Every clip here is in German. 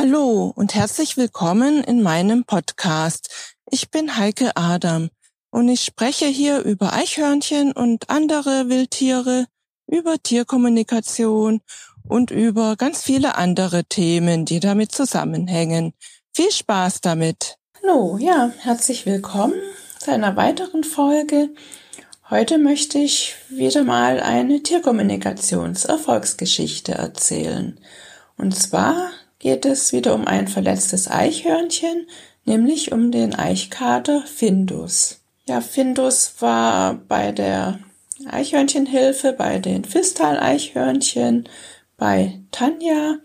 Hallo und herzlich willkommen in meinem Podcast. Ich bin Heike Adam und ich spreche hier über Eichhörnchen und andere Wildtiere, über Tierkommunikation und über ganz viele andere Themen, die damit zusammenhängen. Viel Spaß damit. Hallo, ja, herzlich willkommen zu einer weiteren Folge. Heute möchte ich wieder mal eine Tierkommunikationserfolgsgeschichte erzählen. Und zwar geht es wieder um ein verletztes Eichhörnchen, nämlich um den Eichkater Findus. Ja, Findus war bei der Eichhörnchenhilfe, bei den Fistal-Eichhörnchen, bei Tanja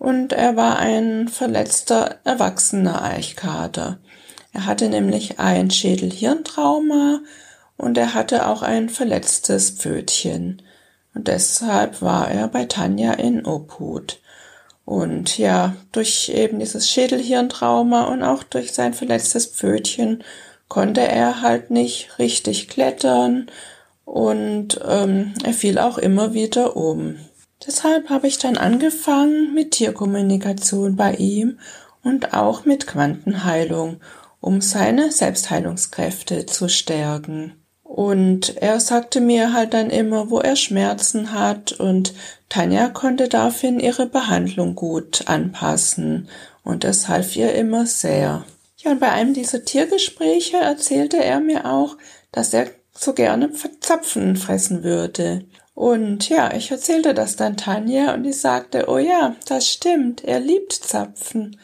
und er war ein verletzter erwachsener Eichkater. Er hatte nämlich ein Schädelhirntrauma und er hatte auch ein verletztes Pfötchen. Und deshalb war er bei Tanja in Obhut. Und ja, durch eben dieses Schädelhirntrauma und auch durch sein verletztes Pfötchen konnte er halt nicht richtig klettern und ähm, er fiel auch immer wieder um. Deshalb habe ich dann angefangen mit Tierkommunikation bei ihm und auch mit Quantenheilung, um seine Selbstheilungskräfte zu stärken. Und er sagte mir halt dann immer, wo er Schmerzen hat und Tanja konnte daraufhin ihre Behandlung gut anpassen und das half ihr immer sehr. Ja, und bei einem dieser Tiergespräche erzählte er mir auch, dass er so gerne Zapfen fressen würde. Und ja, ich erzählte das dann Tanja und die sagte, oh ja, das stimmt, er liebt Zapfen.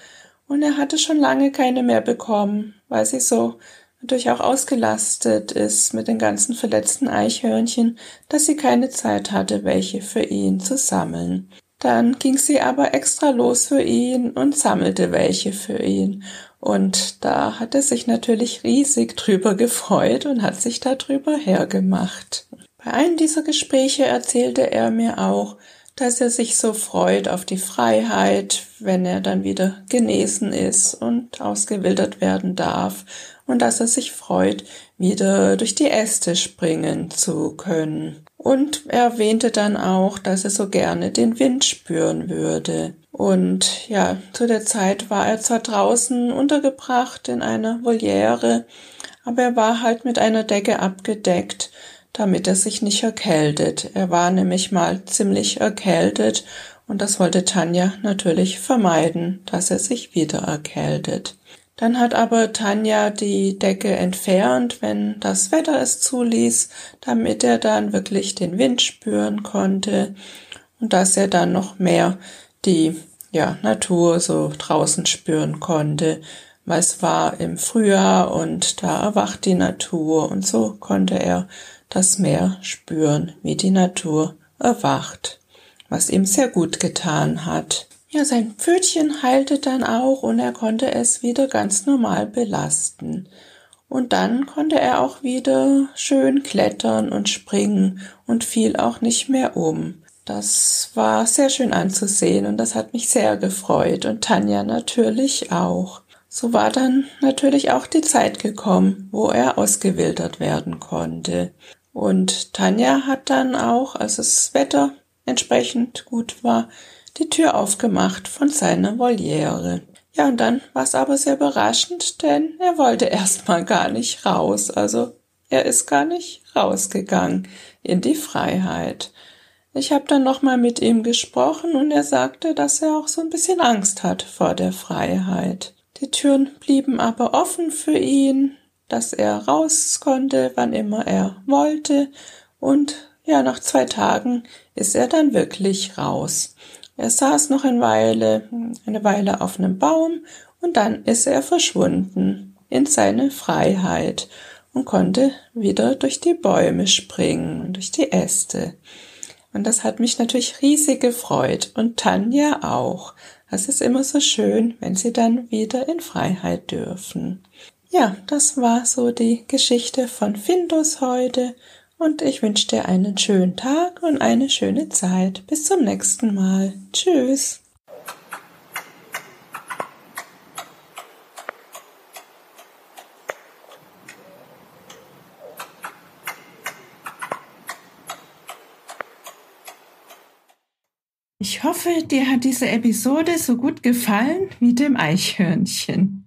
Und er hatte schon lange keine mehr bekommen, weil sie so natürlich auch ausgelastet ist mit den ganzen verletzten Eichhörnchen, dass sie keine Zeit hatte, welche für ihn zu sammeln. Dann ging sie aber extra los für ihn und sammelte welche für ihn. Und da hat er sich natürlich riesig drüber gefreut und hat sich darüber hergemacht. Bei einem dieser Gespräche erzählte er mir auch, dass er sich so freut auf die Freiheit, wenn er dann wieder genesen ist und ausgewildert werden darf und dass er sich freut, wieder durch die Äste springen zu können. Und er erwähnte dann auch, dass er so gerne den Wind spüren würde. Und ja, zu der Zeit war er zwar draußen untergebracht in einer Voliere, aber er war halt mit einer Decke abgedeckt, damit er sich nicht erkältet. Er war nämlich mal ziemlich erkältet und das wollte Tanja natürlich vermeiden, dass er sich wieder erkältet. Dann hat aber Tanja die Decke entfernt, wenn das Wetter es zuließ, damit er dann wirklich den Wind spüren konnte und dass er dann noch mehr die ja, Natur so draußen spüren konnte, weil es war im Frühjahr und da erwacht die Natur und so konnte er das Meer spüren, wie die Natur erwacht, was ihm sehr gut getan hat. Ja, sein Pfötchen heilte dann auch und er konnte es wieder ganz normal belasten. Und dann konnte er auch wieder schön klettern und springen und fiel auch nicht mehr um. Das war sehr schön anzusehen und das hat mich sehr gefreut und Tanja natürlich auch. So war dann natürlich auch die Zeit gekommen, wo er ausgewildert werden konnte. Und Tanja hat dann auch, als das Wetter entsprechend gut war, die Tür aufgemacht von seiner Voliere. Ja, und dann war es aber sehr überraschend, denn er wollte erstmal gar nicht raus. Also er ist gar nicht rausgegangen in die Freiheit. Ich habe dann nochmal mit ihm gesprochen und er sagte, dass er auch so ein bisschen Angst hat vor der Freiheit. Die Türen blieben aber offen für ihn, dass er raus konnte, wann immer er wollte. Und ja, nach zwei Tagen ist er dann wirklich raus. Er saß noch eine Weile, eine Weile auf einem Baum und dann ist er verschwunden in seine Freiheit und konnte wieder durch die Bäume springen und durch die Äste. Und das hat mich natürlich riesig gefreut und Tanja auch. Es ist immer so schön, wenn sie dann wieder in Freiheit dürfen. Ja, das war so die Geschichte von Findus heute und ich wünsche dir einen schönen Tag und eine schöne Zeit. Bis zum nächsten Mal. Tschüss. Ich hoffe, dir hat diese Episode so gut gefallen wie dem Eichhörnchen.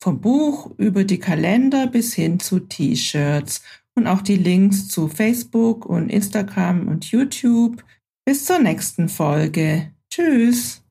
vom Buch über die Kalender bis hin zu T-Shirts und auch die Links zu Facebook und Instagram und YouTube. Bis zur nächsten Folge. Tschüss.